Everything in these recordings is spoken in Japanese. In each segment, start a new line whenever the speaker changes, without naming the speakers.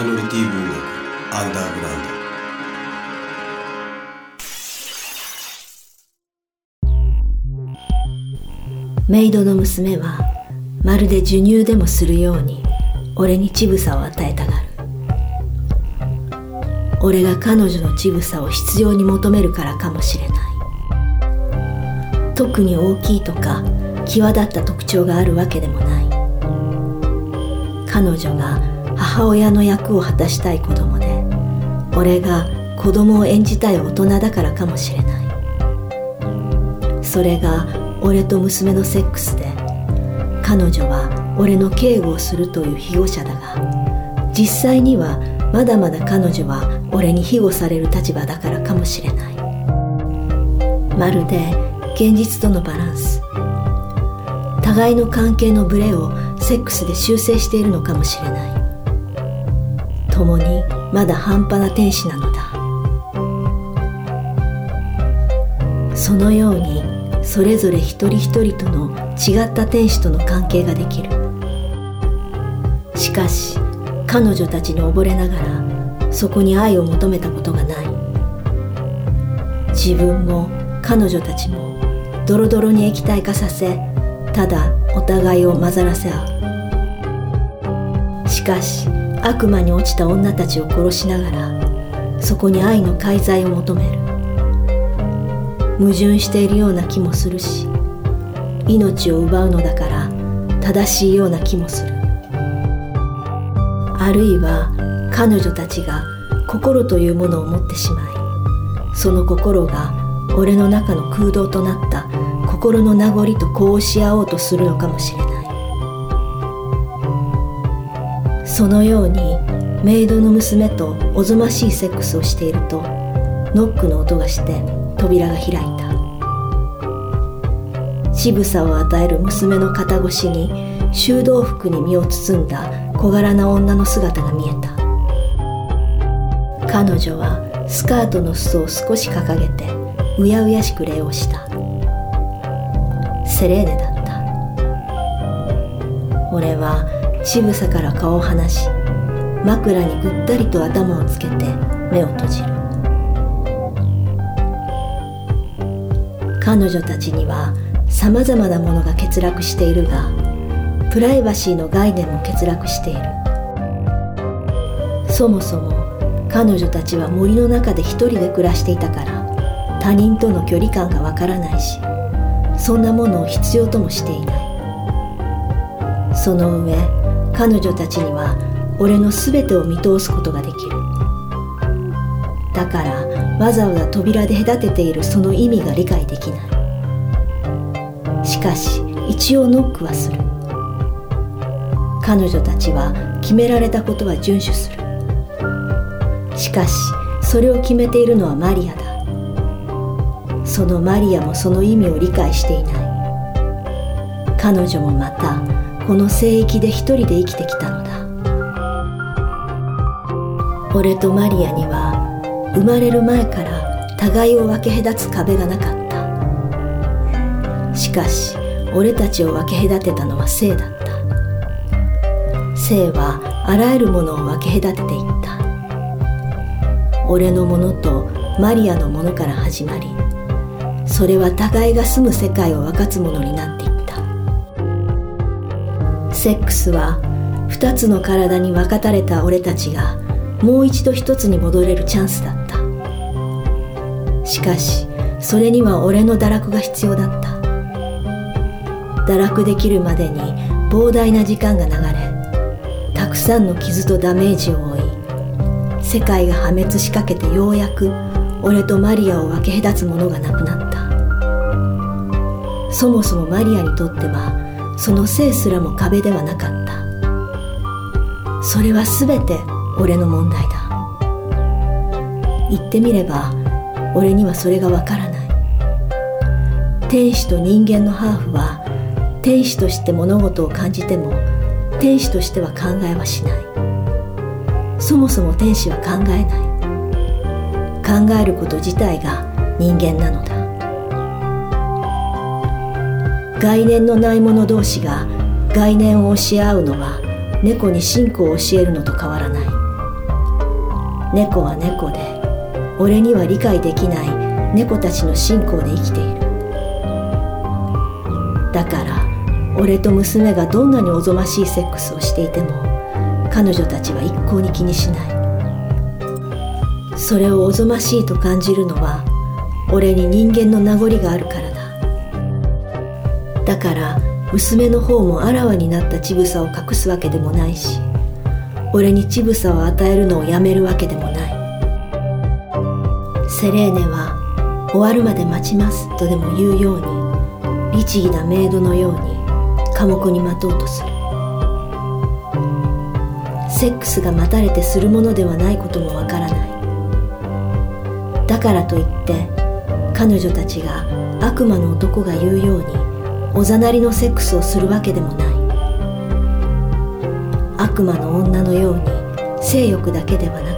マイノリティ文学アンダーグラウン
ド。メイドの娘はまるで授乳でもするように俺に乳房を与えたがる。俺が彼女の乳房を必要に求めるからかもしれない。特に大きいとか際立った特徴があるわけでもない。彼女が母親の役を果たしたい子供で俺が子供を演じたい大人だからかもしれない。それが俺と娘のセックスで彼女は俺の警護をするという庇護者だが実際にはまだまだ彼女は俺に庇護される立場だからかもしれない。まるで現実とのバランス。互いの関係のブレをセックスで修正しているのかもしれない。共にまだ半端な天使なのだ。そのようにそれぞれ一人一人との違った天使との関係ができる。しかし彼女たちに溺れながらそこに愛を求めたことがない。自分も彼女たちもドロドロに液体化させただお互いを混ざらせ合う。しかし悪魔に落ちた女たちを殺しながらそこに愛の介在を求める。矛盾しているような気もするし命を奪うのだから正しいような気もする。あるいは彼女たちが心というものを持ってしまいその心が俺の中の空洞となった心の名残とこうし合おうとするのかもしれない。そのようにメイドの娘とおぞましいセックスをしているとノックの音がして扉が開いた。渋さを与える娘の肩越しに修道服に身を包んだ小柄な女の姿が見えた。彼女はスカートの裾を少し掲げてうやうやしく礼をした。セレーネだった。俺は渋さから顔を離し枕にぐったりと頭をつけて目を閉じる。彼女たちにはさまざまなものが欠落しているがプライバシーの概念も欠落している。そもそも彼女たちは森の中で一人で暮らしていたから他人との距離感がわからないしそんなものを必要ともしていない。その上彼女たちには俺の全てを見通すことができる。だからわざわざ扉で隔てているその意味が理解できない。しかし一応ノックはする。彼女たちは決められたことは遵守する。しかしそれを決めているのはマリアだ。そのマリアもその意味を理解していない。彼女もまたこの聖域で一人で生きてきたのだ。俺とマリアには生まれる前から互いを分け隔つ壁がなかった。しかし俺たちを分け隔てたのは性だった。性はあらゆるものを分け隔てていった。俺のものとマリアのものから始まりそれは互いが住む世界を分かつものになっていった。セックスは二つの体に分かたれた俺たちがもう一度一つに戻れるチャンスだった。しかしそれには俺の堕落が必要だった。堕落できるまでに膨大な時間が流れたくさんの傷とダメージを負い世界が破滅しかけてようやく俺とマリアを分け隔つものがなくなった。そもそもマリアにとってはその性すらも壁ではなかった。それは全て俺の問題だ。言ってみれば俺にはそれがわからない。天使と人間のハーフは天使として物事を感じても天使としては考えはしない。そもそも天使は考えない。考えること自体が人間なのだ。概念のない者同士が概念を教え合うのは猫に信仰を教えるのと変わらない。猫は猫で俺には理解できない猫たちの信仰で生きている。だから俺と娘がどんなにおぞましいセックスをしていても彼女たちは一向に気にしない。それをおぞましいと感じるのは俺に人間の名残があるからだから娘の方もあらわになった乳房を隠すわけでもないし俺に乳房を与えるのをやめるわけでもない。セレーネは終わるまで待ちますとでも言うように律儀なメイドのように寡黙に待とうとする。セックスが待たれてするものではないこともわからない。だからといって彼女たちが悪魔の男が言うようにおざなりのセックスをするわけでもない。悪魔の女のように性欲だけではな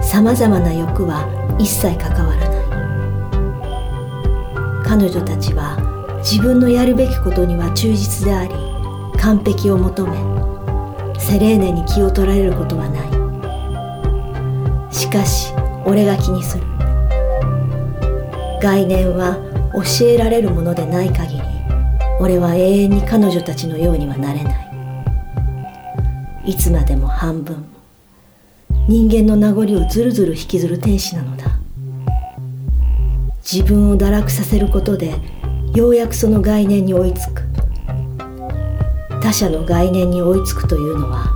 くさまざまな欲は一切関わらない。彼女たちは自分のやるべきことには忠実であり完璧を求めセレーネに気を取られることはない。しかし俺が気にする。概念は教えられるものでない限り俺は永遠に彼女たちのようにはなれない。いつまでも半分人間の名残をずるずる引きずる天使なのだ。自分を堕落させることでようやくその概念に追いつく。他者の概念に追いつくというのは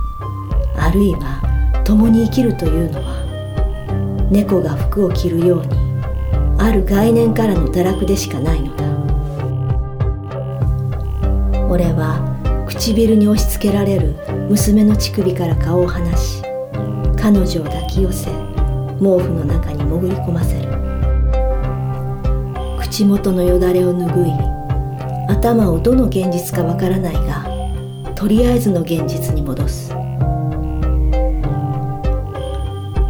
あるいは共に生きるというのは猫が服を着るようにある概念からの堕落でしかないのだ。俺は唇に押し付けられる娘の乳首から顔を離し彼女を抱き寄せ毛布の中に潜り込ませる。口元のよだれを拭い頭をどの現実かわからないがとりあえずの現実に戻す。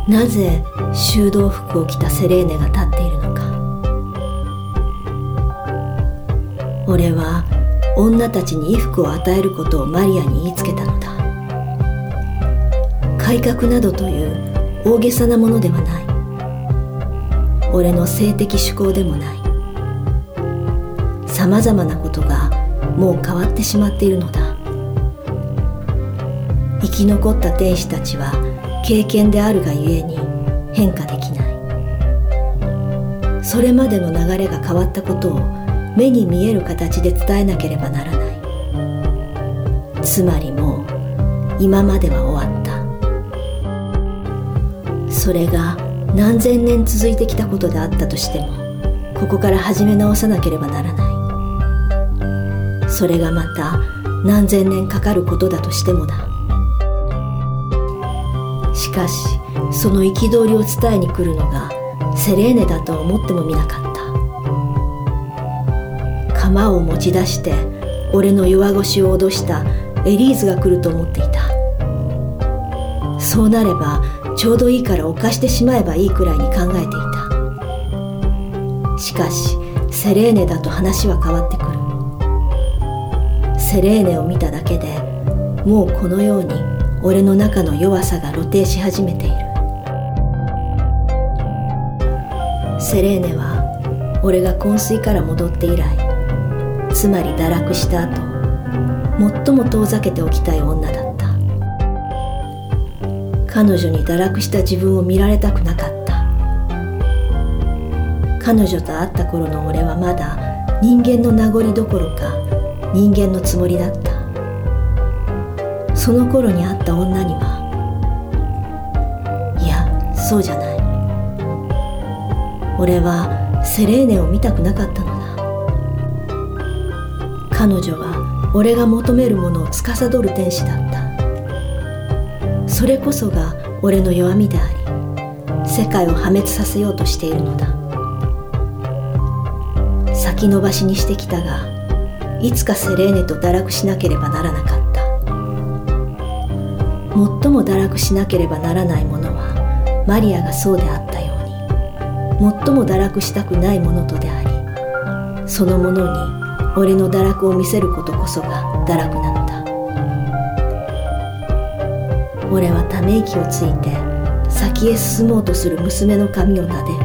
なぜ修道服を着たセレーネが立っているのか。俺は女たちに衣服を与えることをマリアに言いつけたのだ。改革などという大げさなものではない。俺の性的趣向でもない。さまざまなことがもう変わってしまっているのだ。生き残った天使たちは経験であるがゆえに変化できない。それまでの流れが変わったことを目に見える形で伝えなければならない。つまりもう今までは終わった。それが何千年続いてきたことであったとしてもここから始め直さなければならない。それがまた何千年かかることだとしてもだ。しかしその憤りを伝えに来るのがセレーネだとは思ってもみなかった。釜を持ち出して俺の弱腰を脅したエリーズが来ると思っていた。そうなればちょうどいいから犯してしまえばいいくらいに考えていた。しかしセレーネだと話は変わってくる。セレーネを見ただけでもうこのように俺の中の弱さが露呈し始めている。セレーネは俺が昏睡から戻って以来つまり堕落した後最も遠ざけておきたい女だった。彼女に堕落した自分を見られたくなかった。彼女と会った頃の俺はまだ人間の名残どころか人間のつもりだった。その頃に会った女にはいやそうじゃない。俺はセレーネを見たくなかったのだ彼女は俺が求めるものを司る天使だった。それこそが俺の弱みであり世界を破滅させようとしているのだ。先延ばしにしてきたがいつかセレーネと堕落しなければならなかった。最も堕落しなければならないものはマリアがそうであったように最も堕落したくないものとでありそのものに俺の堕落を見せることこそが堕落なのだ。俺はため息をついて先へ進もうとする娘の髪を撫でる。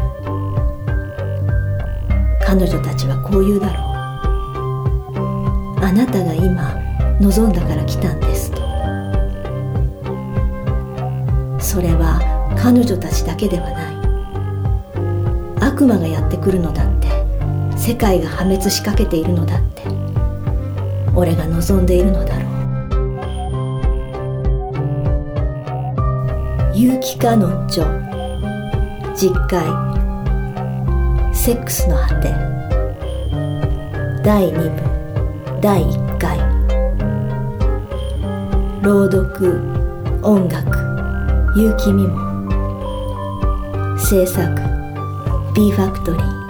彼女たちはこう言うだろう。あなたが今望んだから来たんですと。それは彼女たちだけではない。悪魔がやってくるのだって世界が破滅しかけているのだって。俺が望んでいるのだろう。結城かの女。実会。セックスの果て。第2部。第1回。朗読。音楽。結城美も制作。B ファクトリー